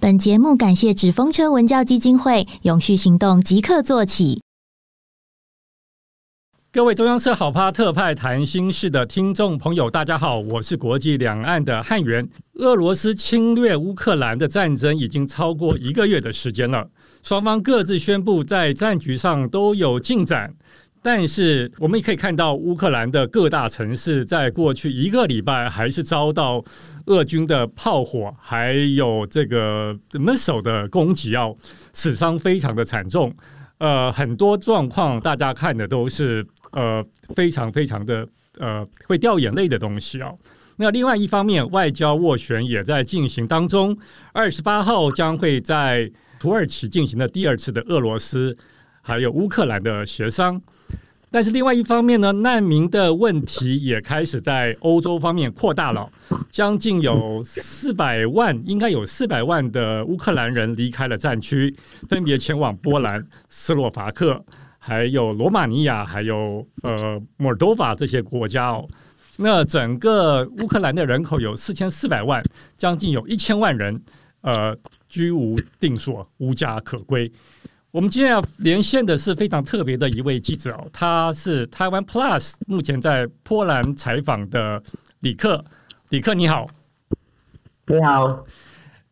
本节目感谢纸风车文教基金会永续行动即刻做起。各位中央社好趴特派谈心事的听众朋友，大家好，我是国际两岸的汉源。俄罗斯侵略乌克兰的战争已经超过一个月的时间了，双方各自宣布在战局上都有进展。但是我们也可以看到，乌克兰的各大城市在过去一个礼拜还是遭到俄军的炮火，还有这个 missile 的攻击，哦，死伤非常的惨重。呃，很多状况大家看的都是呃非常非常的呃会掉眼泪的东西哦。那另外一方面，外交斡旋也在进行当中。二十八号将会在土耳其进行的第二次的俄罗斯还有乌克兰的协商。但是另外一方面呢，难民的问题也开始在欧洲方面扩大了，将近有四百万，应该有四百万的乌克兰人离开了战区，分别前往波兰、斯洛伐克，还有罗马尼亚，还有呃摩尔多瓦这些国家哦。那整个乌克兰的人口有四千四百万，将近有一千万人呃居无定所，无家可归。我们今天要连线的是非常特别的一位记者哦，他是台湾 Plus 目前在波兰采访的李克。李克你好，你好。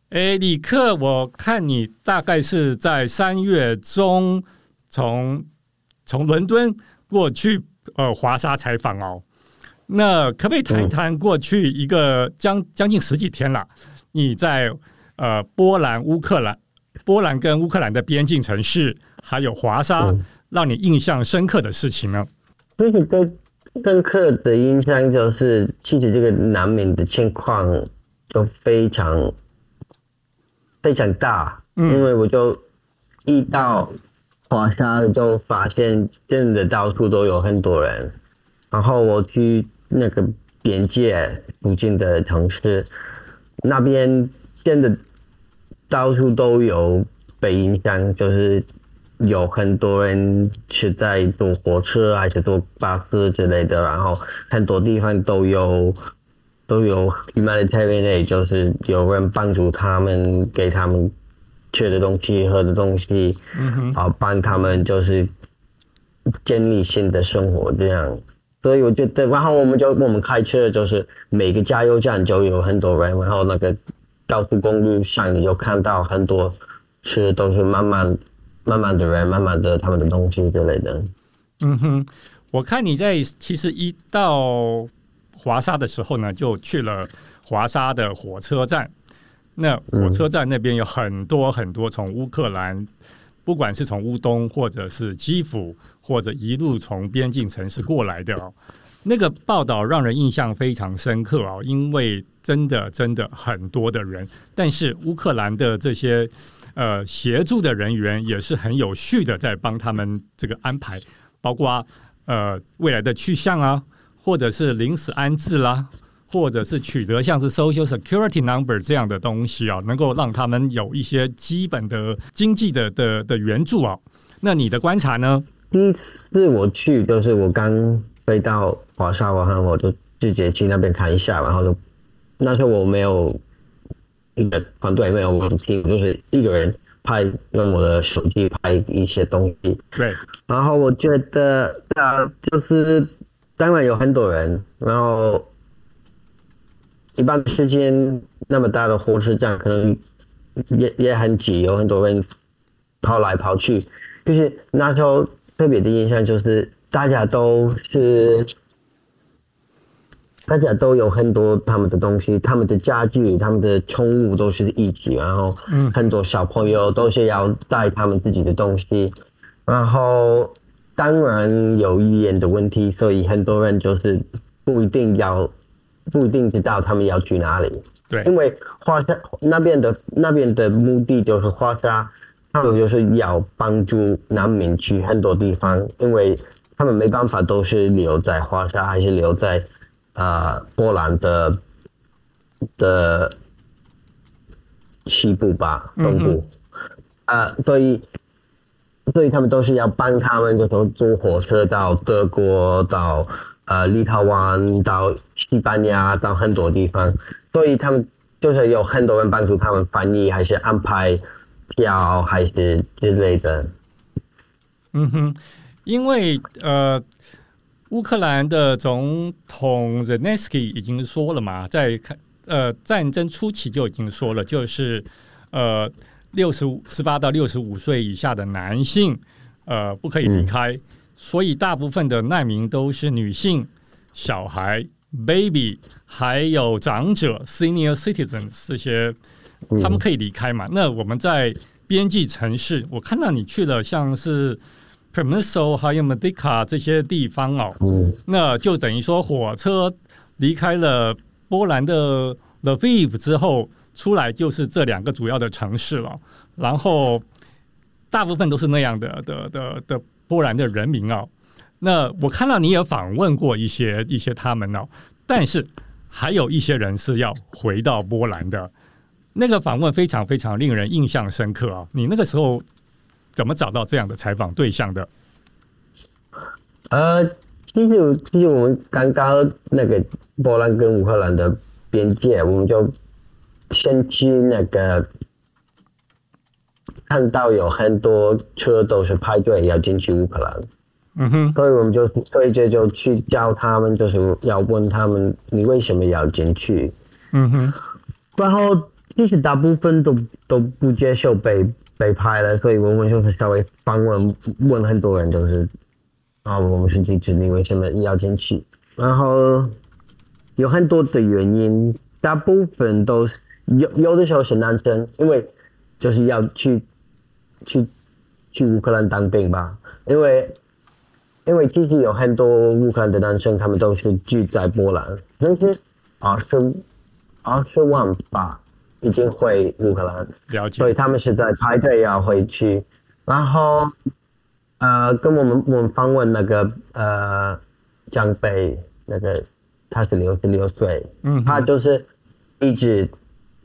哎，李克，我看你大概是在三月中从从伦敦过去呃华沙采访哦。那可不可以谈一谈过去一个将将近十几天了，你在呃波兰乌克兰？波兰跟乌克兰的边境城市，还有华沙，让你印象深刻的事情呢？其实最深刻的印象就是，其实这个难民的情况都非常非常大。嗯，因为我就一到华沙就发现，真的到处都有很多人。然后我去那个边界附近的城市，那边真的。到处都有北影响，就是有很多人是在坐火车还是坐巴士之类的，然后很多地方都有都有 humanitarian 就是有人帮助他们，给他们吃的东西、喝的东西，嗯哼，好帮他们就是建立新的生活这样。所以我觉得，然后我们就我们开车，就是每个加油站就有很多人，然后那个。高速公路上，你就看到很多是都是慢慢、慢慢的人，慢慢的他们的东西之类的。嗯哼，我看你在其实一到华沙的时候呢，就去了华沙的火车站。那火车站那边有很多很多从乌克兰，不管是从乌东或者是基辅，或者一路从边境城市过来的哦。那个报道让人印象非常深刻啊，因为真的真的很多的人，但是乌克兰的这些呃协助的人员也是很有序的在帮他们这个安排，包括呃未来的去向啊，或者是临时安置啦，或者是取得像是 Social Security Number 这样的东西啊，能够让他们有一些基本的经济的的的援助啊。那你的观察呢？第一次我去就是我刚。飞到华沙，然后我就直接去那边看一下，然后就那时候我没有一个团队，没有我的 team，就是一个人拍，用我的手机拍一些东西。对。然后我觉得啊，就是当然有很多人，然后一般时间那么大的火车站，可能也也很挤，有很多人跑来跑去。就是那时候特别的印象就是。大家都是，大家都有很多他们的东西，他们的家具、他们的宠物都是一起，然后很多小朋友都是要带他们自己的东西，然后当然有语言的问题，所以很多人就是不一定要，不一定知道他们要去哪里。对，因为华沙那边的那边的目的就是华沙他们就是要帮助难民去很多地方，因为他们没办法都是留在华沙，还是留在啊、呃、波兰的的西部吧，东部啊、嗯呃，所以所以他们都是要帮他们，就从坐火车到德国，到呃立陶宛，到西班牙，到很多地方，所以他们就是有很多人帮助他们翻译，还是安排。票还是之类的，嗯哼，因为呃，乌克兰的总统 Zelensky 已经说了嘛，在呃战争初期就已经说了，就是呃六十五十八到六十五岁以下的男性呃不可以离开，嗯、所以大部分的难民都是女性、小孩、baby，还有长者 senior citizens 这些。他们可以离开嘛？那我们在边际城市，我看到你去了，像是 Przemysl 还有 Medica 这些地方哦。那就等于说，火车离开了波兰的 Lviv 之后，出来就是这两个主要的城市了。然后大部分都是那样的的的的波兰的人民哦。那我看到你也访问过一些一些他们哦，但是还有一些人是要回到波兰的。那个访问非常非常令人印象深刻啊！你那个时候怎么找到这样的采访对象的？呃，其实其实我们刚刚那个波兰跟乌克兰的边界，我们就先去那个看到有很多车都是排队要进去乌克兰，嗯哼，所以我们就所以这就去教他们，就是要问他们你为什么要进去，嗯哼，然后。其实大部分都都不接受被被拍了，所以我们就是稍微访问问很多人，就是啊，我们是记者，你为什么要进去？然后有很多的原因，大部分都是有有的时候是男生，因为就是要去去去乌克兰当兵吧，因为因为其实有很多乌克兰的男生，他们都是住在波兰，但是二十二十万吧。已经回乌克兰，了解，所以他们是在排队要回去。然后，呃，跟我们我们访问那个呃江北，那个他是六十六岁，嗯，他就是一直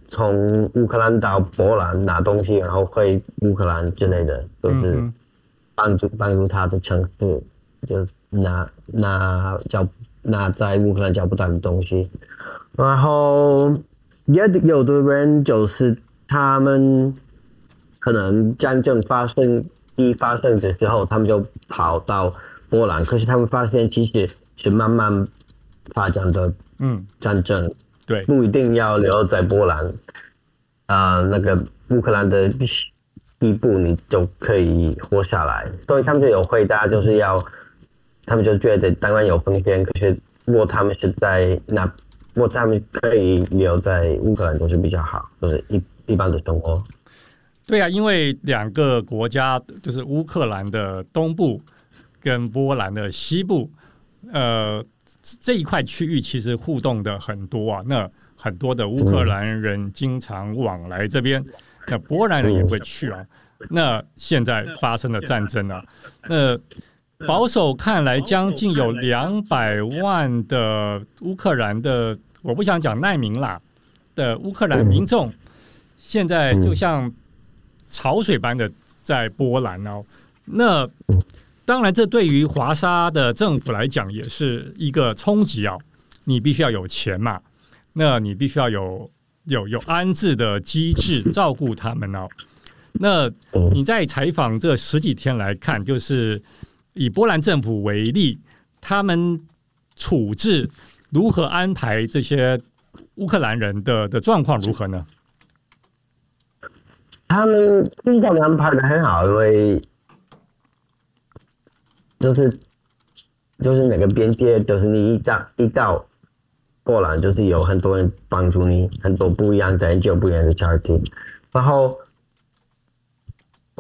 从乌克兰到波兰拿东西，然后回乌克兰之类的，都、就是帮助帮助他的城市，就拿拿找拿在乌克兰找不到的东西，然后。也有的人就是他们可能战争发生一发生的时候，他们就跑到波兰。可是他们发现其实是慢慢发展的，嗯，战争对，不一定要留在波兰。啊、呃，那个乌克兰的一步你就可以活下来。所以他们就有回答，就是要他们就觉得当然有风险，可是如果他们是在那。我他们可以留在乌克兰都是比较好，就是一一般的东欧。对啊，因为两个国家就是乌克兰的东部跟波兰的西部，呃，这一块区域其实互动的很多啊。那很多的乌克兰人经常往来这边，那波兰人也会去啊。那现在发生了战争啊，那。保守看来，将近有两百万的乌克兰的，我不想讲难民啦的乌克兰民众，现在就像潮水般的在波兰哦。那当然，这对于华沙的政府来讲也是一个冲击啊。你必须要有钱嘛，那你必须要有有有安置的机制照顾他们哦。那你在采访这十几天来看，就是。以波兰政府为例，他们处置如何安排这些乌克兰人的的状况如何呢？他们经常安排的很好，因为就是就是哪个边界，就是你一到一到波兰，就是有很多人帮助你，很多不一样的人就不一样的家庭，然后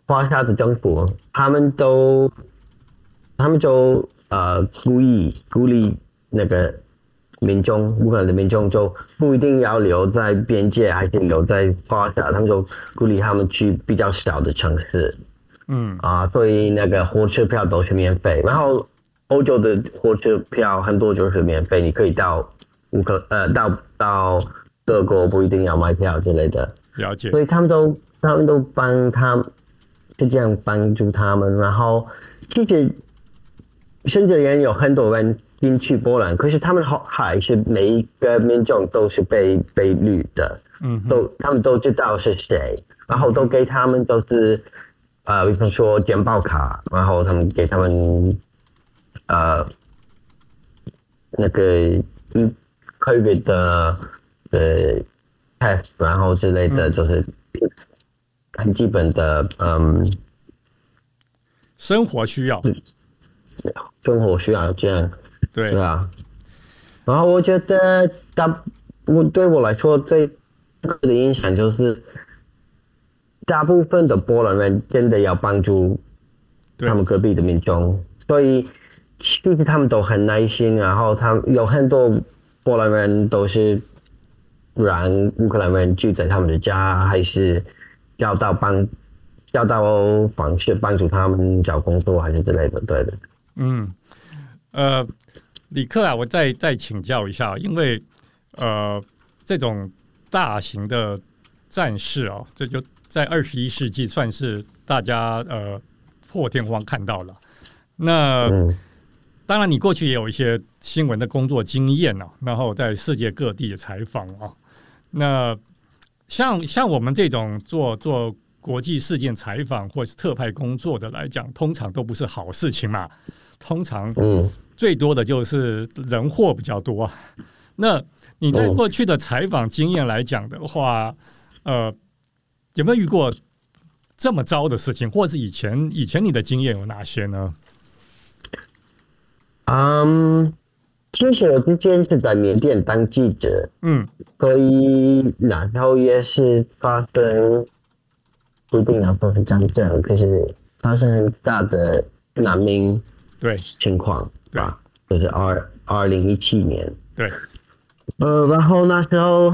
华沙的政府他们都。他们就呃故意鼓励那个民众，乌克兰的民众就不一定要留在边界，还是留在华沙，他们就鼓励他们去比较小的城市。嗯啊，所以那个火车票都是免费，然后欧洲的火车票很多就是免费，你可以到乌克呃到到德国不一定要买票之类的。了解。所以他们都他们都帮他们，就这样帮助他们，然后其实甚至也有很多人进去波兰，可是他们好还是每一个民众都是被被绿的，嗯，都他们都知道是谁，然后都给他们都是。呃，比方说健保卡，然后他们给他们呃那个嗯可以的呃 test，然后之类的，就是很基本的嗯生活需要，生活需要这样对对啊。然后我觉得大我对我来说最大的影响就是。大部分的波兰人真的要帮助他们隔壁的民众，所以其实他们都很耐心。然后他们有很多波兰人都是让乌克兰人住在他们的家，还是要到帮要到方式帮助他们找工作，还是之类的。对的。嗯，呃，李克啊，我再再请教一下，因为呃，这种大型的战事啊，这就。在二十一世纪，算是大家呃破天荒看到了。那当然，你过去也有一些新闻的工作经验啊，然后在世界各地的采访啊。那像像我们这种做做国际事件采访或是特派工作的来讲，通常都不是好事情嘛。通常最多的就是人祸比较多。那你在过去的采访经验来讲的话，呃。有没有遇过这么糟的事情，或是以前以前你的经验有哪些呢？嗯，其实我之前是在缅甸当记者，嗯，所以然后也是发生不一定要说是战争，可是发生很大的难民对情况，对吧？就是二二零一七年，对，呃，然后那时候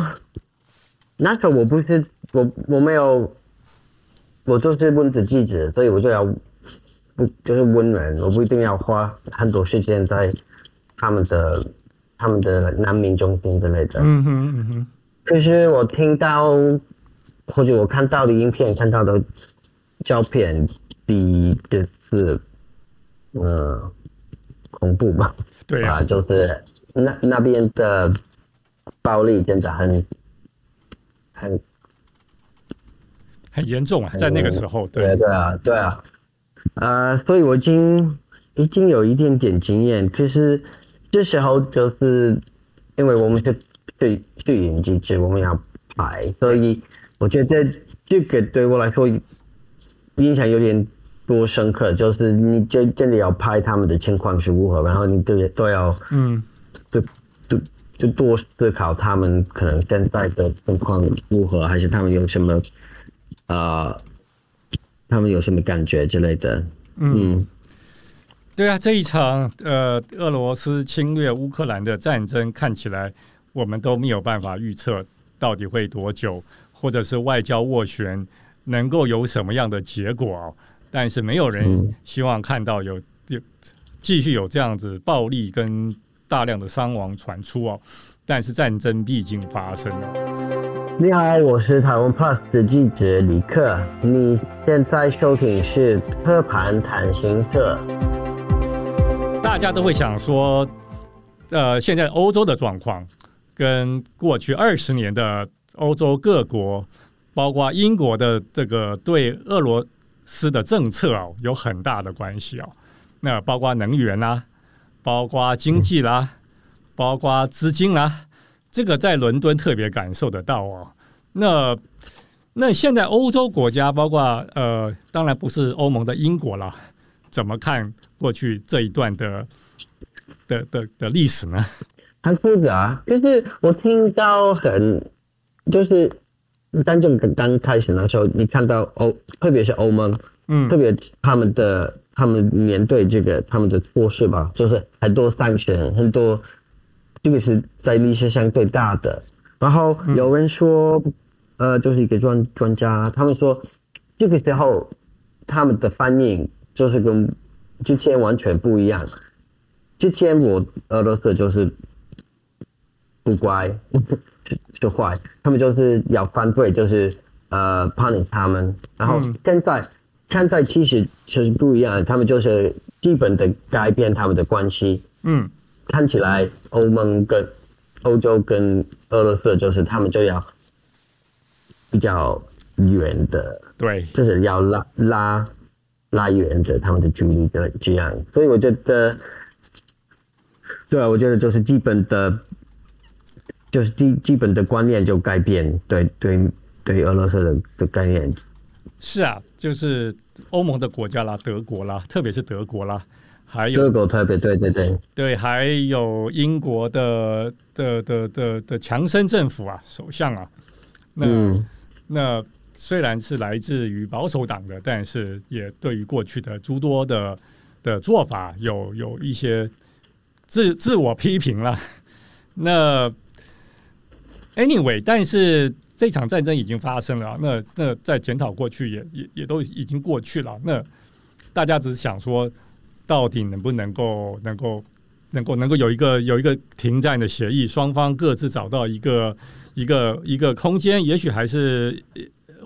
那时候我不是。我我没有，我就是文字记者，所以我就要不就是温人，我不一定要花很多时间在他们的他们的难民中心之类的。嗯哼嗯哼。可是我听到或者我看到的影片，看到的照片比这次呃恐怖吧？对啊，就是那那边的暴力真的很很。很严重啊，在那个时候，对对对啊，对啊，呃，所以我已经已经有一点点经验。可是这时候就是因为我们是摄摄影机制，我们要拍，所以我觉得这个对我来说影响有点多深刻。就是你真真的要拍他们的情况是如何，然后你都都要嗯，就就就多思考他们可能现在的情况如何，还是他们有什么。啊、呃，他们有什么感觉之类的？嗯，嗯对啊，这一场呃，俄罗斯侵略乌克兰的战争看起来我们都没有办法预测到底会多久，或者是外交斡旋能够有什么样的结果。但是没有人希望看到有有继续有这样子暴力跟大量的伤亡传出哦。但是战争毕竟发生了。你好，我是台湾 Plus 的记者李克。你现在收听是科盘谈新特。大家都会想说，呃，现在欧洲的状况跟过去二十年的欧洲各国，包括英国的这个对俄罗斯的政策啊，有很大的关系哦。那包括能源啦，包括经济啦，包括资金啦。这个在伦敦特别感受得到哦。那那现在欧洲国家，包括呃，当然不是欧盟的英国了，怎么看过去这一段的的的的历史呢？很复杂，就是我听到很，就是当正刚刚开始的时候，你看到欧，特别是欧盟，嗯，特别他们的他们面对这个他们的措施吧，就是很多 sanction，很多。这个是在历史上最大的。然后有人说，嗯、呃，就是一个专专家，他们说这个时候他们的反应就是跟之前完全不一样。之前我俄罗斯就是不乖，就坏，他们就是要反对，就是呃 punish 他们。然后现在、嗯、现在其实就是不一样，他们就是基本的改变他们的关系。嗯，看起来欧盟跟欧洲跟俄罗斯就是他们就要比较远的，对，就是要拉拉拉远的他们的距离的这样。所以我觉得。对啊，我觉得就是基本的，就是基基本的观念就改变，对对对，俄罗斯的的概念。是啊，就是欧盟的国家啦，德国啦，特别是德国啦，还有德国特别对对对对，还有英国的的的的的强生政府啊，首相啊，那、嗯、那虽然是来自于保守党的，但是也对于过去的诸多的的做法有有一些。自自我批评了，那 anyway，但是这场战争已经发生了，那那在检讨过去也也也都已经过去了，那大家只是想说，到底能不能够能够能够能够有一个有一个停战的协议，双方各自找到一个一个一个空间，也许还是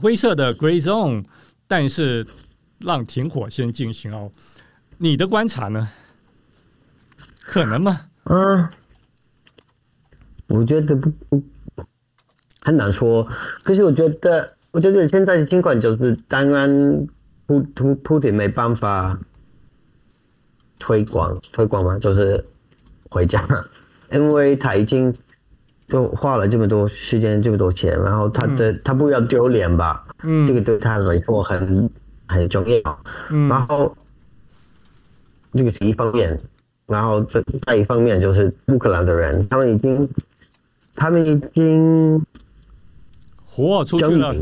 灰色的 gray zone，但是让停火先进行哦。你的观察呢？可能吗？嗯，我觉得不不很难说。可是我觉得，我觉得现在的情况就是，当然，普普普丁没办法推广推广嘛，就是回家，因为他已经就花了这么多时间、这么多钱，然后他的、嗯、他不要丢脸吧？嗯，这个对他来说很很重要。嗯，然后这个是一方面。然后这再一方面就是乌克兰的人，他们已经，他们已经活出去了。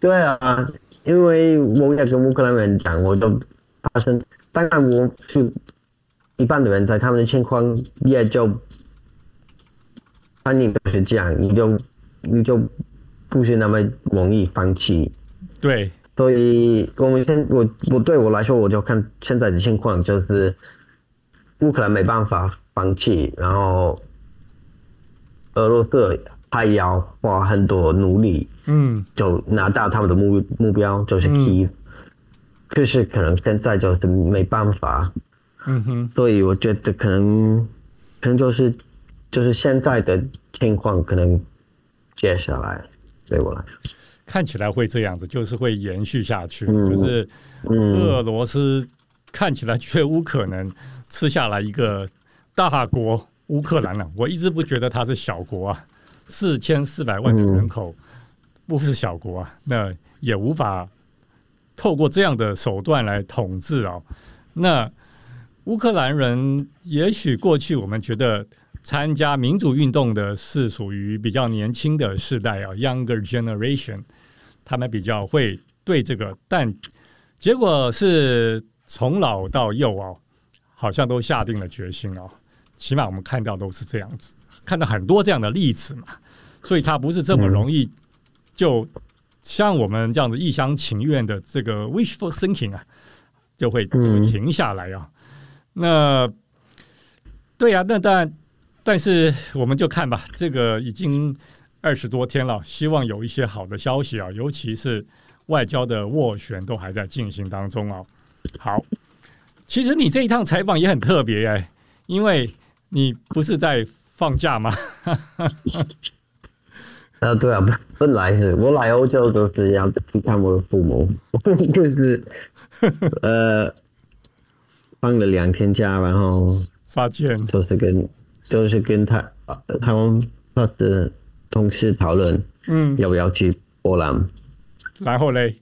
对啊，因为我也跟乌克兰人讲，我都发生，当然我是一般的人，在他们的情况也就反正就是这样，你就你就不是那么容易放弃。对，所以我们现我我对我来说，我就看现在的情况就是。乌克兰没办法放弃，然后俄罗斯还要花很多努力，嗯，就拿到他们的目目标，就是基辅，可是可能现在就是没办法，嗯哼，所以我觉得可能可能就是就是现在的情况，可能接下来对我来说，看起来会这样子，就是会延续下去，嗯、就是俄罗斯看起来绝无可能。吃下来一个大国乌克兰了，我一直不觉得它是小国啊，四千四百万的人口不是小国啊，那也无法透过这样的手段来统治啊。那乌克兰人也许过去我们觉得参加民主运动的是属于比较年轻的世代啊，younger generation，他们比较会对这个，但结果是从老到幼啊。好像都下定了决心哦，起码我们看到都是这样子，看到很多这样的例子嘛，所以他不是这么容易就像我们这样子一厢情愿的这个 wishful thinking 啊，就会就会停下来啊。那对呀，那但但是我们就看吧，这个已经二十多天了，希望有一些好的消息啊，尤其是外交的斡旋都还在进行当中啊。好。其实你这一趟采访也很特别哎，因为你不是在放假吗？啊，对啊，本来是我来欧洲都是要去看我的父母，就是呃放了两天假，然后发现就是跟就是跟他他们他的同事讨论，嗯，要不要去波兰？然后嘞，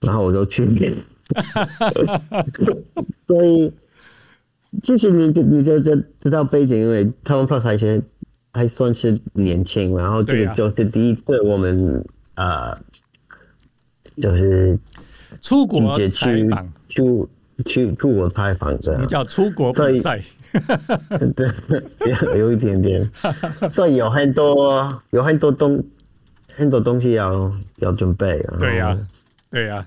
然后我就去。所以，其实你你就知知道背景，因为他们 Plus 还是还算是年轻，然后这个就是第一次我们呃，就是出国采访，去去出国采访这样，叫出国比赛。对，有 有一点点，所以有很多有很多东很多东西要要准备。对呀、啊，对呀、啊。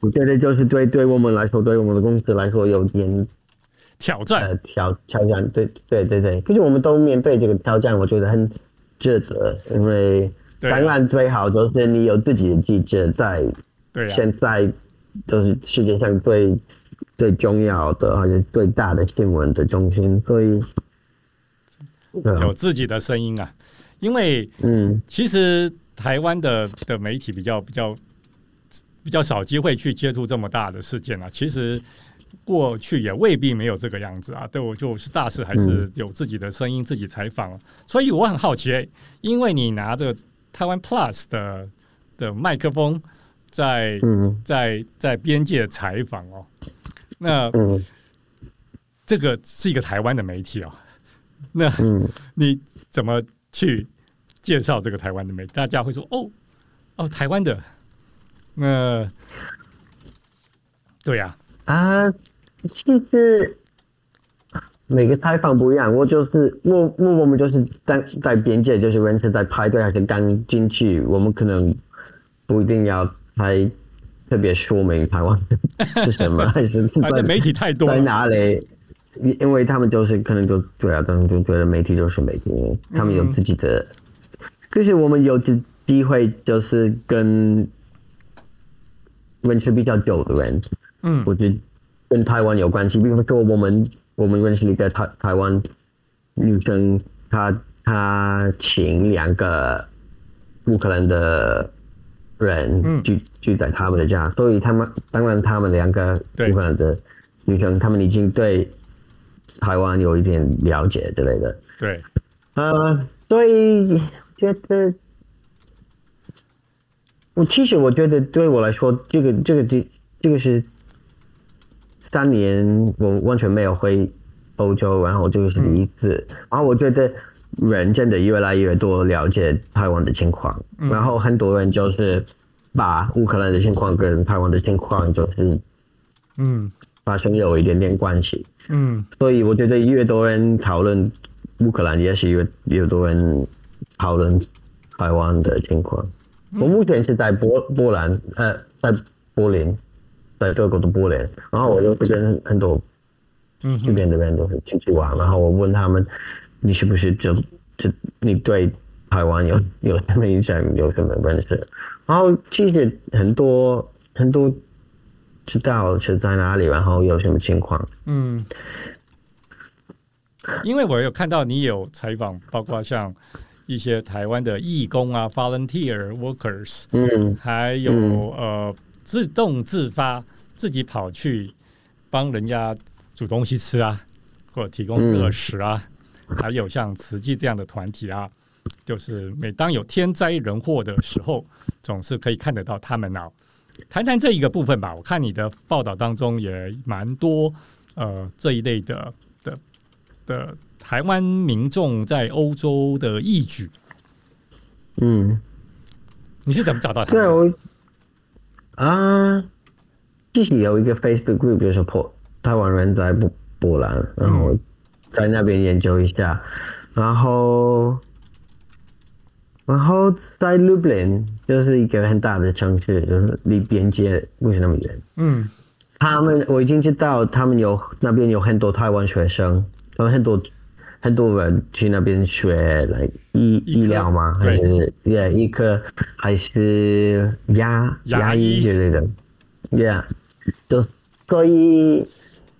我觉得就是对对我们来说，对我们的公司来说有点挑战。呃，挑挑战，对对对对。可是我们都面对这个挑战，我觉得很值得，因为当然最好就是你有自己的记者在。对、啊。现在就是世界上最。最重要的，而且最大的新闻的中心，所以有自己的声音啊。因为，嗯，其实台湾的的媒体比较比较比较少机会去接触这么大的事件啊。其实过去也未必没有这个样子啊。对我就是大事还是有自己的声音，自己采访。所以我很好奇，因为你拿着台湾 Plus 的的麦克风在在在边界采访哦。那，嗯，这个是一个台湾的媒体哦。那，你怎么去介绍这个台湾的媒体？大家会说，哦，哦，台湾的。那，对呀，啊，其实每个采访不一样。我就是我我我们就是在在边界，就是人是在排队还是刚进去，我们可能不一定要拍。特别说明台湾 是什么，还是在媒体太多在哪里？因为他们就是可能就对啊，他们就觉得媒体就是媒体，他们有自己的。可是我们有机机会，就是跟认识比较久的人，嗯，我觉得跟台湾有关系。比如说，我们我们认识一个台台湾女生，她她请两个乌克兰的。人聚聚在他们的家，所以他们当然他们两个乌克兰的女生，他们已经对台湾有一点了解之类的。对，呃，所以觉得我其实我觉得对我来说，这个这个这这个是三年我完全没有回欧洲，然后这个是第一次，嗯、然后我觉得。人真的越来越多了解台湾的情况，嗯，然后很多人就是把乌克兰的情况跟台湾的情况就是，嗯，发生有一点点关系，嗯，所以我觉得越多人讨论乌克兰，也是越越多人讨论台湾的情况。嗯。我目前是在波波兰，呃，在柏林，在德国的柏林，然后我就会跟很多嗯这边的人都是出去玩，然后我问他们。你是不是就就你对台湾有有什么印象，有什么认识？然后其实很多很多知道是在哪里，然后有什么情况。嗯，因为我有看到你有采访，包括像一些台湾的义工啊，volunteer workers，嗯，还有、嗯、呃自动自发自己跑去帮人家煮东西吃啊，或者提供热食啊。嗯还有像慈济这样的团体啊，就是每当有天灾人祸的时候，总是可以看得到他们啊。谈谈这一个部分吧。我看你的报道当中也蛮多呃这一类的的的台湾民众在欧洲的义举。嗯，你是怎么找到他的？对，我啊，之前有一个 Facebook group，就是破台湾人在波波兰，然后。在那边研究一下，然后，然后在卢布林就是一个很大的城市，就是离边界不是那么远。嗯，他们我已经知道，他们有那边有很多台湾学生，有很多很多人去那边学来医医疗吗？还是也医科还是牙牙医之类的？Yeah，就所以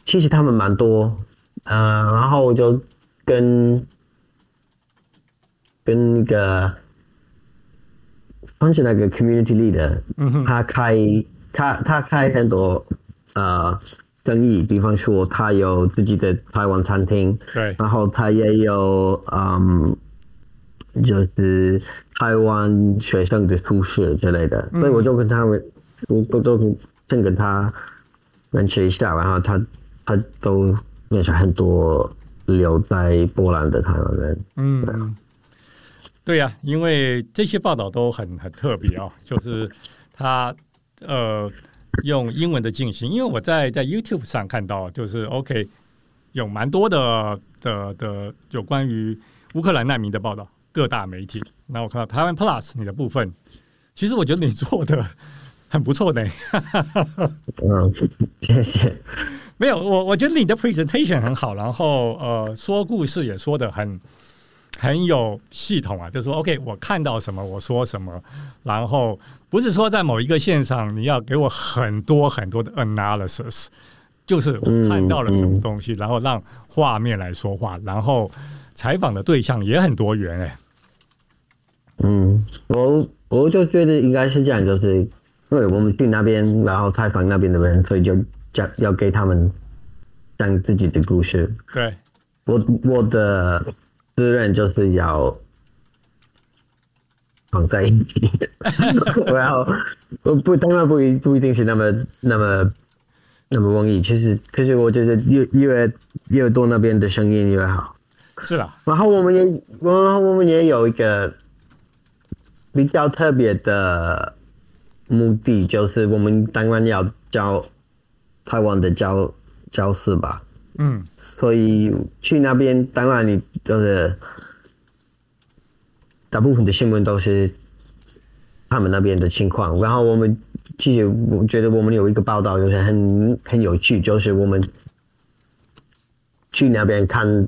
其实他们蛮多。呃，然后我就跟跟那个算是那个 community leader，嗯，他开他他开很多呃生意，比方说他有自己的台湾餐厅，对，然后他也有嗯，就是台湾学生的宿舍之类的，嗯，所以我就跟他们，我我就先跟他认识一下，然后他他都。认识很多留在波兰的台湾人。嗯，对呀、啊，因为这些报道都很很特别啊、哦，就是他呃用英文的进行，因为我在在 YouTube 上看到，就是 OK 有蛮多的的的有关于乌克兰难民的报道，各大媒体。那我看到台湾 Plus 你的部分，其实我觉得你做的很不错呢。嗯，谢谢。没有，我我觉得你的 presentation 很好，然后呃，说故事也说的很很有系统啊，就是说 OK，我看到什么我说什么，然后不是说在某一个线上你要给我很多很多的 analysis，就是我看到了什么东西，嗯嗯、然后让画面来说话，然后采访的对象也很多元哎。嗯，我我就觉得应该是这样，就是因为我们去那边，然后采访那边的人，所以就。讲要给他们讲自己的故事。对，我我的责任就是要绑在一起，然后我不当然不一不一定是那么那么那么容易。其实可是我觉得越越越多那边的声音越好。是啦，然后我们也我我们也有一个比较特别的目的，就是我们当然要教。台湾的教教室吧，嗯，所以去那边，当然你就是大部分的新闻都是他们那边的情况。然后我们其实我觉得我们有一个报道就是很很有趣，就是我们去那边看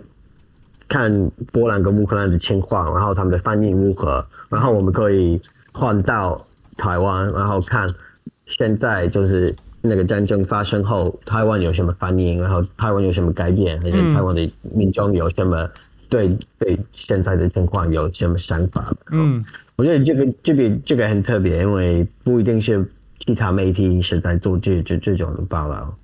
看波兰跟乌克兰的情况，然后他们的反应如何，然后我们可以换到台湾，然后看现在就是。那个战争发生后，台湾有什么反应？然后台湾有什么改变？而且台湾的民众有什么对对现在的情况有什么想法？嗯，我觉得这个这个这个很特别，因为不一定是其他媒体是在做这这这种的报道。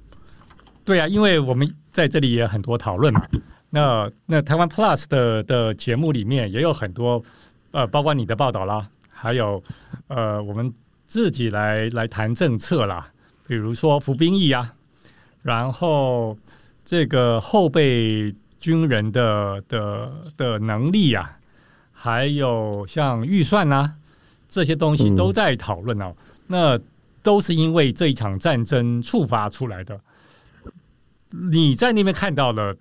对啊，因为我们在这里也有很多讨论嘛。那那台湾 Plus 的的节目里面也有很多呃，包括你的报道啦，还有呃，我们自己来来谈政策啦。比如说服兵役啊，然后这个后备军人的的的能力啊，还有像预算啊，这些东西都在讨论哦。嗯、那都是因为这一场战争触发出来的。你在那边看到了，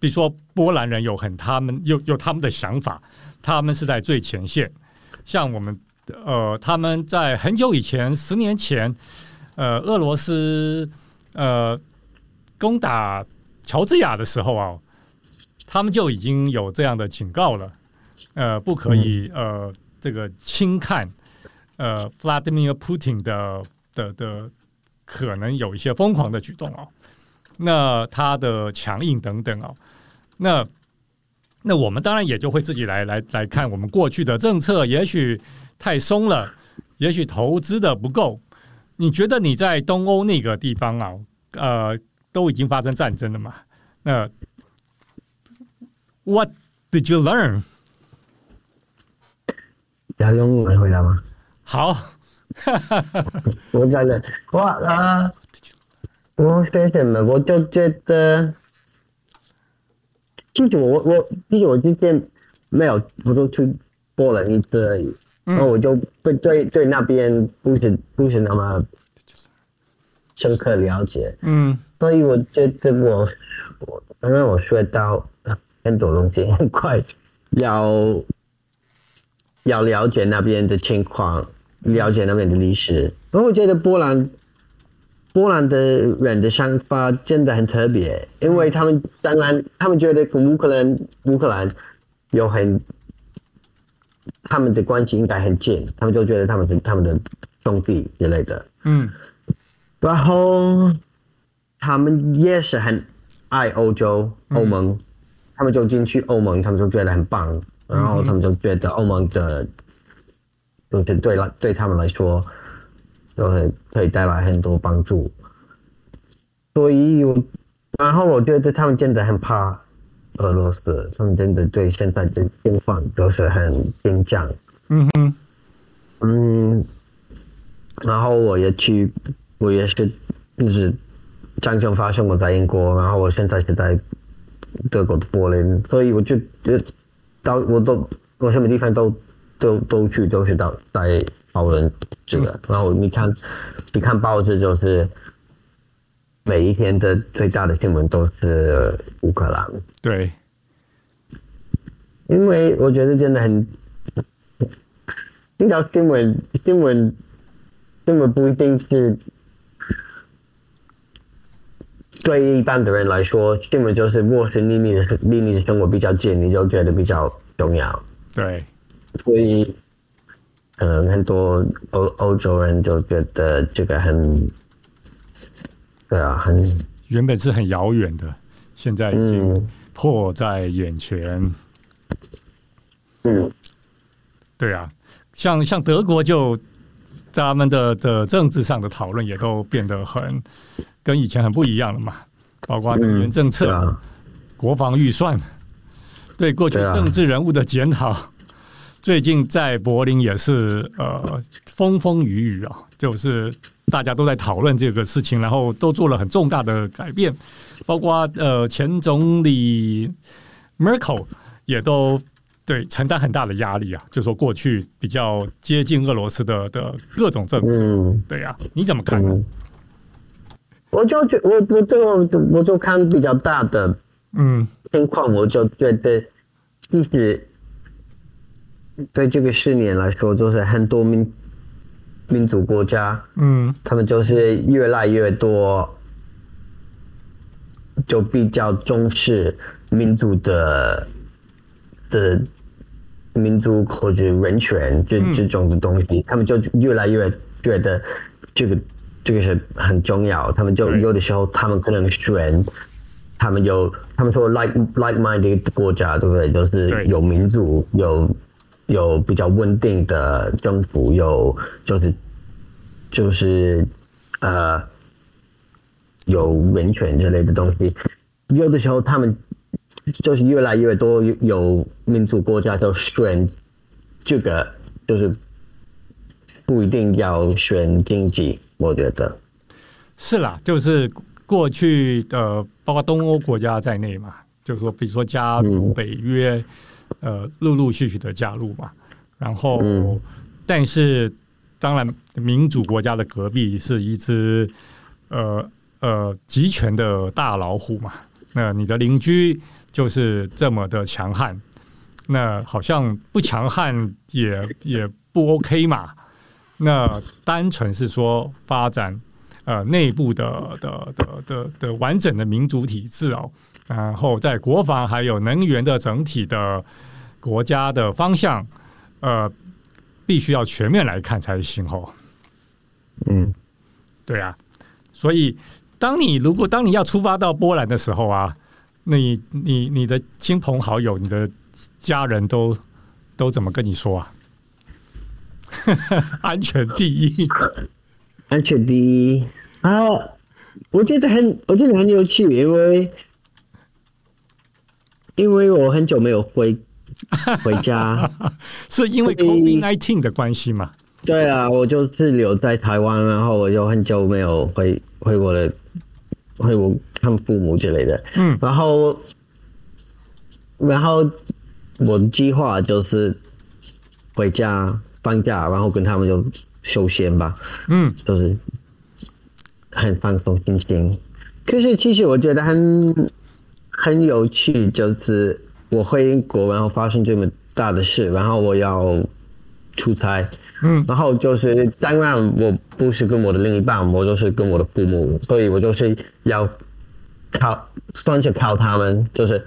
比如说波兰人有很他们有有他们的想法，他们是在最前线。像我们呃，他们在很久以前，十年前。呃，俄罗斯呃攻打乔治亚的时候啊，他们就已经有这样的警告了，呃，不可以呃这个轻看呃 Vladimir Putin 的的的可能有一些疯狂的举动啊，那他的强硬等等啊，那那我们当然也就会自己来来来看我们过去的政策，也许太松了，也许投资的不够。你觉得你在东欧那个地方啊，呃，都已经发生战争了嘛？那 What did you learn？要用英文回答吗？好，我讲的，我啊，我学什么？我就觉得，其实我我其实我之前没有，我都去波兰一次而已。然后我就对对对那边不是不是那么深刻了解，嗯，所以我觉得我我刚刚我学到很多东西，很快要要了解那边的情况，了解那边的历史。然后我觉得波兰波兰的人的想法真的很特别，因为他们当然他们觉得跟乌克兰乌克兰有很。他们的关系应该很近，他们就觉得他们是他们的兄弟之类的。嗯，然后他们也是很爱欧洲欧盟，嗯、他们就进去欧盟，他们就觉得很棒，然后他们就觉得欧盟的，就是对来对他们来说，都会可以带来很多帮助。所以我，然后我觉得他们真的很怕。俄罗斯，他们真的对现在的情况都是很紧张。嗯哼，嗯，然后我也去，我也是，就是战争发生我在英国，然后我现在是在德国的柏林，所以我就呃到我都我什么地方都都都去，都是到在讨论这个。然后你看，你看报纸就是每一天的最大的新闻都是乌克兰。对，因为我觉得真的很，听到新闻，新闻，新闻不一定是。对一般的人来说，新闻就是若是离你的秘密的生活比较近，你就觉得比较重要。对，所以可能很多欧欧洲人就觉得这个很，对啊，很原本是很遥远的，现在已经迫在眼前。嗯，对啊，像像德国就。他们的的政治上的讨论也都变得很跟以前很不一样了嘛，包括能源政策、嗯啊、国防预算，对过去政治人物的检讨，啊、最近在柏林也是呃风风雨雨啊，就是大家都在讨论这个事情，然后都做了很重大的改变，包括呃前总理 Merkel 也都。对，承担很大的压力啊，就是说过去比较接近俄罗斯的的各种政治，嗯、对呀、啊，你怎么看呢？我就觉我我就我就看比较大的嗯情况，我就觉得其实对这个十年来说，就是很多民民族国家，嗯，他们就是越来越多，就比较重视民族的的。民族或者人权这这种的东西，他们就越来越觉得这个这个是很重要。他们就有的时候，他们可能选，他们有他们说 like like minded 的国家，对不对？就是有民主，有有比较稳定的政府，有就是就是呃有人权之类的东西。有的时候他们。就是越来越多有民族国家都选这个，就是不一定要选经济，我觉得是啦。就是过去的，包括东欧国家在内嘛，就是说，比如说加入北约，嗯、呃，陆陆续续的加入嘛。然后，嗯、但是当然，民主国家的隔壁是一只呃呃集权的大老虎嘛。那你的邻居。就是这么的强悍，那好像不强悍也也不 OK 嘛。那单纯是说发展呃内部的的的的的完整的民主体制哦，然后在国防还有能源的整体的国家的方向，呃，必须要全面来看才行哦。嗯，对啊，所以当你如果当你要出发到波兰的时候啊。你你你的亲朋好友，你的家人都都怎么跟你说啊？安全第一，安全第一啊！我觉得很，我觉得很有趣，因为因为我很久没有回 回家，是因为 COVID-19 的关系吗？对啊，我就是留在台湾，然后我就很久没有回回我的回我。看父母之类的，嗯，然后，然后我的计划就是回家放假，然后跟他们就休闲吧，嗯，就是很放松心情。可是其实我觉得很很有趣，就是我回英国，然后发生这么大的事，然后我要出差，嗯，然后就是当然我不是跟我的另一半，我就是跟我的父母，所以我就是要。靠，算是靠他们，就是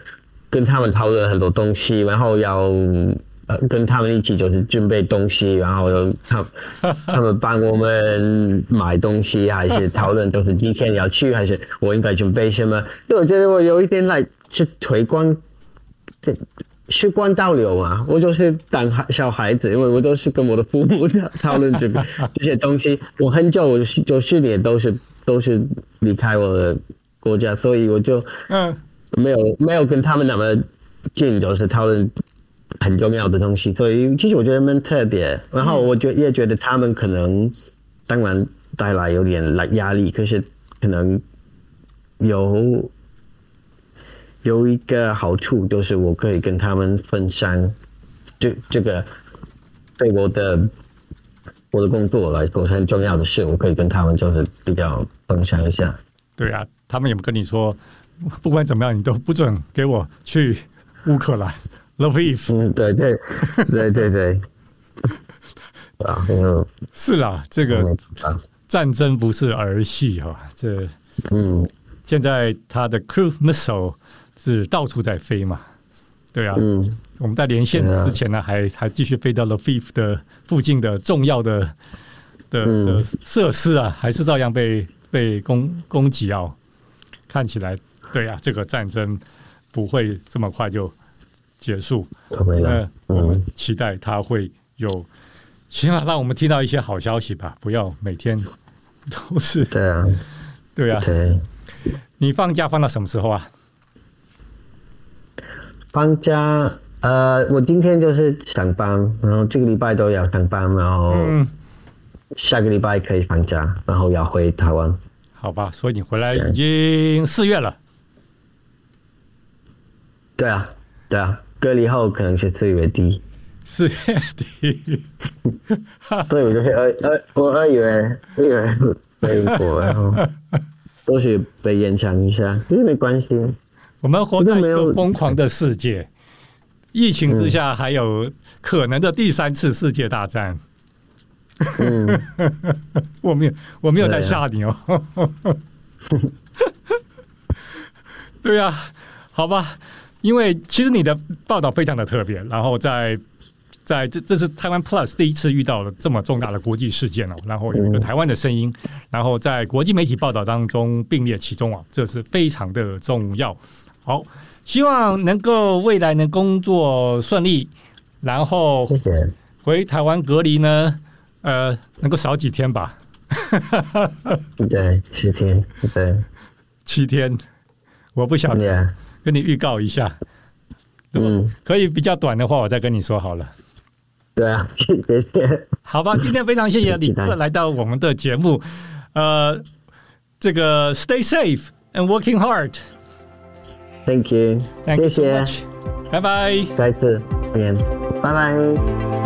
跟他们讨论很多东西，然后要呃跟他们一起就是准备东西，然后又他 他们帮我们买东西，还是讨论就是今天要去，还是我应该准备什么？因为我觉得我有一点来是推广，这时光倒流嘛，我就是当小孩子，因为我都是跟我的父母讨论这个这些东西，我很久我就四年都是都是离开我的。国家，所以我就嗯没有、嗯、没有跟他们那么近，就是讨论很重要的东西。所以其实我觉得蛮特别。然后我觉也觉得他们可能当然带来有点来压力，可是可能有有一个好处，就是我可以跟他们分享对这个对我的我的工作来说很重要的事，我可以跟他们就是比较分享一下。对啊，他们有没跟你说，不管怎么样，你都不准给我去 乌克兰？Lviv。嗯，对对对对对。啊，是啦，这个战争不是儿戏哈，这嗯，现在他的 cruise missile 是到处在飞嘛，对啊，嗯，我们在连线之前呢，还还继续飞到了 Lviv 的附近的重要的的的设施啊，还是照样被被攻攻击啊，看起来，对啊，这个战争不会这么快就结束，那我们期待它会有。起码让我们听到一些好消息吧，不要每天都是。对啊，对啊。对。你放假放到什么时候啊？放假，呃，我今天就是上班，然后这个礼拜都要上班，然后下个礼拜可以放假，然后要回台湾。好吧，所以你回来已经四月了。对啊，对啊，隔离后可能是四月底。四月底，对，我就是二二，我二月二月回国，然后都是被延长一下，因为没关系。我们活在一个疯狂的世界，疫情之下还有可能的第三次世界大战。嗯，我没有，我没有在吓你哦。对 呀，好吧，因为其实你的报道非常的特别，然后在。在这，这是台湾 Plus 第一次遇到了这么重大的国际事件哦，然后有一个台湾的声音，然后在国际媒体报道当中并列其中啊，这是非常的重要。好，希望能够未来能工作顺利，然后回台湾隔离呢，呃，能够少几天吧。对，七天，对，七天，我不想跟你预告一下，嗯，可以比较短的话，我再跟你说好了。对啊，谢谢。好吧，今天非常谢谢李克来到我们的节目。呃，这个 Stay safe and working hard. Thank you，thanks，拜拜，再次见，拜拜。